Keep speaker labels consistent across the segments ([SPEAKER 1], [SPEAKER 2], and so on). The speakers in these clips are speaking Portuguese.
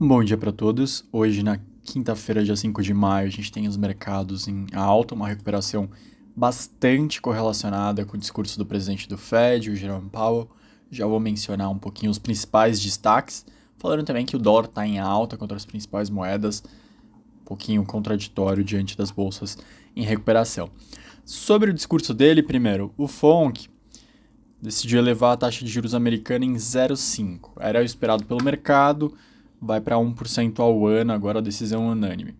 [SPEAKER 1] Bom dia para todos. Hoje, na quinta-feira, dia 5 de maio, a gente tem os mercados em alta, uma recuperação bastante correlacionada com o discurso do presidente do Fed, o Jerome Powell. Já vou mencionar um pouquinho os principais destaques, falando também que o dólar está em alta contra as principais moedas, um pouquinho contraditório diante das bolsas em recuperação. Sobre o discurso dele, primeiro, o FONC decidiu elevar a taxa de juros americana em 0,5. Era o esperado pelo mercado vai para 1% ao ano, agora a decisão unânime.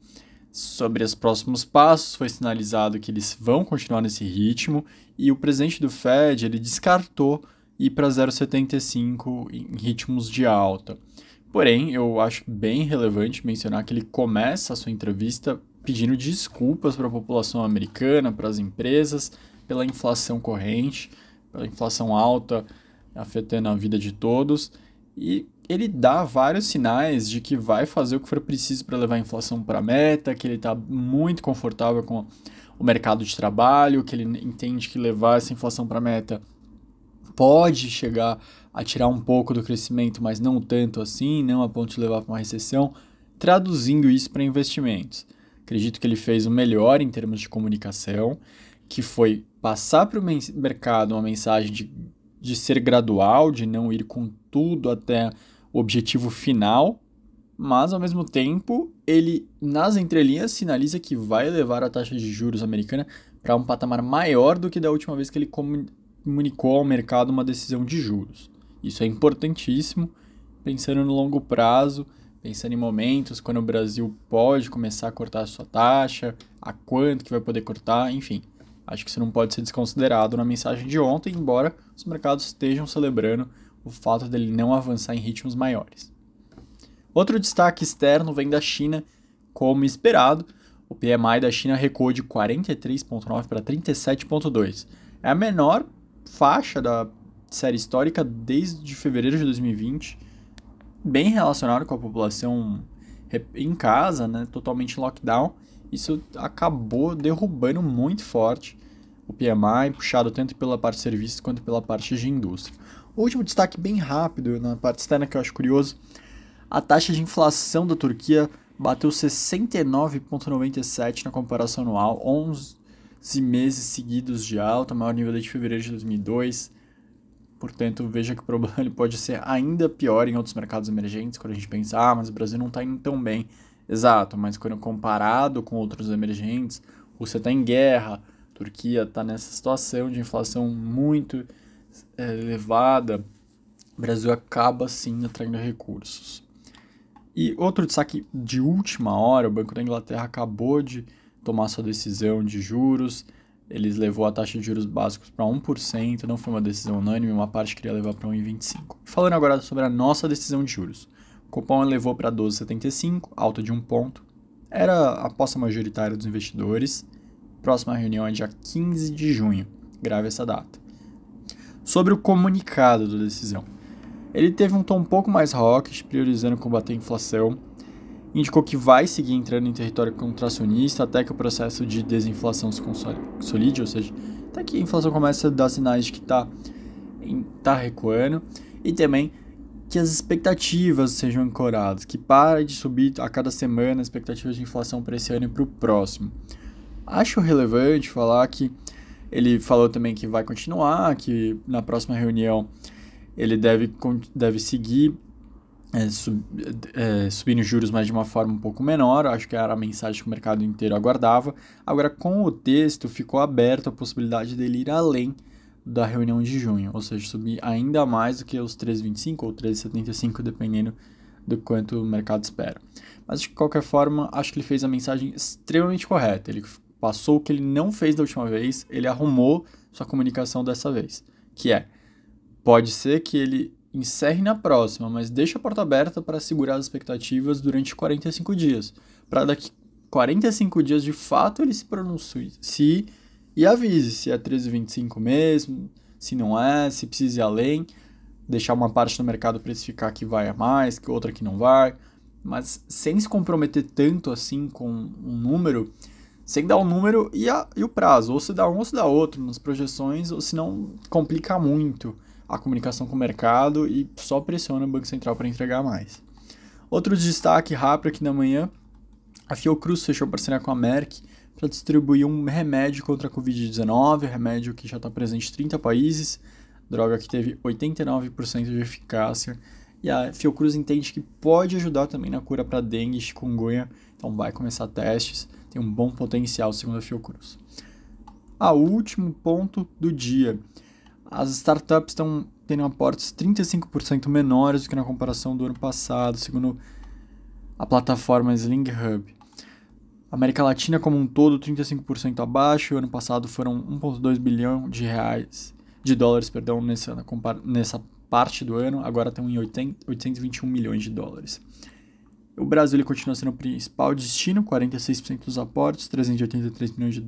[SPEAKER 1] Sobre os próximos passos, foi sinalizado que eles vão continuar nesse ritmo e o presidente do Fed ele descartou ir para 0,75 em ritmos de alta. Porém, eu acho bem relevante mencionar que ele começa a sua entrevista pedindo desculpas para a população americana, para as empresas, pela inflação corrente, pela inflação alta afetando a vida de todos e ele dá vários sinais de que vai fazer o que for preciso para levar a inflação para a meta, que ele está muito confortável com o mercado de trabalho, que ele entende que levar essa inflação para a meta pode chegar a tirar um pouco do crescimento, mas não tanto assim, não a ponto de levar para uma recessão, traduzindo isso para investimentos. Acredito que ele fez o melhor em termos de comunicação, que foi passar para o mercado uma mensagem de, de ser gradual, de não ir com tudo até o objetivo final, mas ao mesmo tempo ele nas entrelinhas sinaliza que vai levar a taxa de juros americana para um patamar maior do que da última vez que ele comunicou ao mercado uma decisão de juros. Isso é importantíssimo, pensando no longo prazo, pensando em momentos quando o Brasil pode começar a cortar a sua taxa, a quanto que vai poder cortar, enfim. Acho que isso não pode ser desconsiderado na mensagem de ontem, embora os mercados estejam celebrando o fato dele não avançar em ritmos maiores. Outro destaque externo vem da China, como esperado, o PMI da China recuou de 43,9 para 37,2. É a menor faixa da série histórica desde fevereiro de 2020, bem relacionado com a população em casa, né, totalmente em lockdown. Isso acabou derrubando muito forte o PMI, puxado tanto pela parte de serviços quanto pela parte de indústria. O último destaque bem rápido na parte externa que eu acho curioso, a taxa de inflação da Turquia bateu 69,97 na comparação anual, 11 meses seguidos de alta, maior nível desde fevereiro de 2002. Portanto, veja que o problema pode ser ainda pior em outros mercados emergentes, quando a gente pensa, ah, mas o Brasil não está indo tão bem. Exato, mas quando comparado com outros emergentes, Rússia está em guerra, Turquia está nessa situação de inflação muito é, elevada, o Brasil acaba sim atraindo recursos. E outro destaque de última hora, o Banco da Inglaterra acabou de tomar sua decisão de juros, eles levou a taxa de juros básicos para 1%, não foi uma decisão unânime, uma parte queria levar para 1,25%. Falando agora sobre a nossa decisão de juros. O Copom levou para 12,75, alta de um ponto. Era a aposta majoritária dos investidores. Próxima reunião é dia 15 de junho. Grave essa data sobre o comunicado da decisão. Ele teve um tom um pouco mais hawkish, priorizando combater a inflação, indicou que vai seguir entrando em território contracionista até que o processo de desinflação se consolide, ou seja, até que a inflação comece a dar sinais de que está tá recuando, e também que as expectativas sejam ancoradas, que pare de subir a cada semana as expectativas de inflação para esse ano e para o próximo. Acho relevante falar que ele falou também que vai continuar, que na próxima reunião ele deve, deve seguir é, sub, é, subindo juros, mas de uma forma um pouco menor. Acho que era a mensagem que o mercado inteiro aguardava. Agora, com o texto, ficou aberta a possibilidade dele ir além da reunião de junho, ou seja, subir ainda mais do que os 3,25 ou 3,75, dependendo do quanto o mercado espera. Mas de qualquer forma, acho que ele fez a mensagem extremamente correta. Ele passou o que ele não fez da última vez, ele arrumou sua comunicação dessa vez, que é pode ser que ele encerre na próxima, mas deixe a porta aberta para segurar as expectativas durante 45 dias, para daqui 45 dias de fato ele se pronuncie se, e avise se é 13,25 mesmo, se não é, se precisa ir além, deixar uma parte do mercado precificar que vai a mais, que outra que não vai, mas sem se comprometer tanto assim com um número, sem dar o número e, a, e o prazo. Ou se dá um ou se dá outro nas projeções, ou se não complica muito a comunicação com o mercado e só pressiona o Banco Central para entregar mais. Outro destaque rápido aqui na manhã, a Fiocruz fechou parceria com a Merck para distribuir um remédio contra a Covid-19, remédio que já está presente em 30 países, droga que teve 89% de eficácia, e a Fiocruz entende que pode ajudar também na cura para dengue e chikungunya, então vai começar testes, tem um bom potencial segundo a Fiocruz. A último ponto do dia, as startups estão tendo aportes 35% menores do que na comparação do ano passado, segundo a plataforma Sling Hub. América Latina como um todo 35% abaixo, ano passado foram 1.2 bilhão de reais, de dólares, perdão, nessa, nessa parte do ano, agora estão em 80, 821 milhões de dólares. O Brasil ele continua sendo o principal destino, 46% dos aportes, 383 milhões de,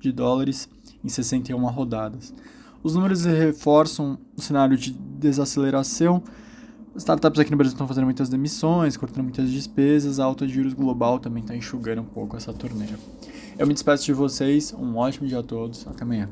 [SPEAKER 1] de dólares em 61 rodadas. Os números reforçam o cenário de desaceleração. Startups aqui no Brasil estão fazendo muitas demissões, cortando muitas despesas, a alta de juros global também está enxugando um pouco essa torneira. Eu me despeço de vocês, um ótimo dia a todos, até amanhã.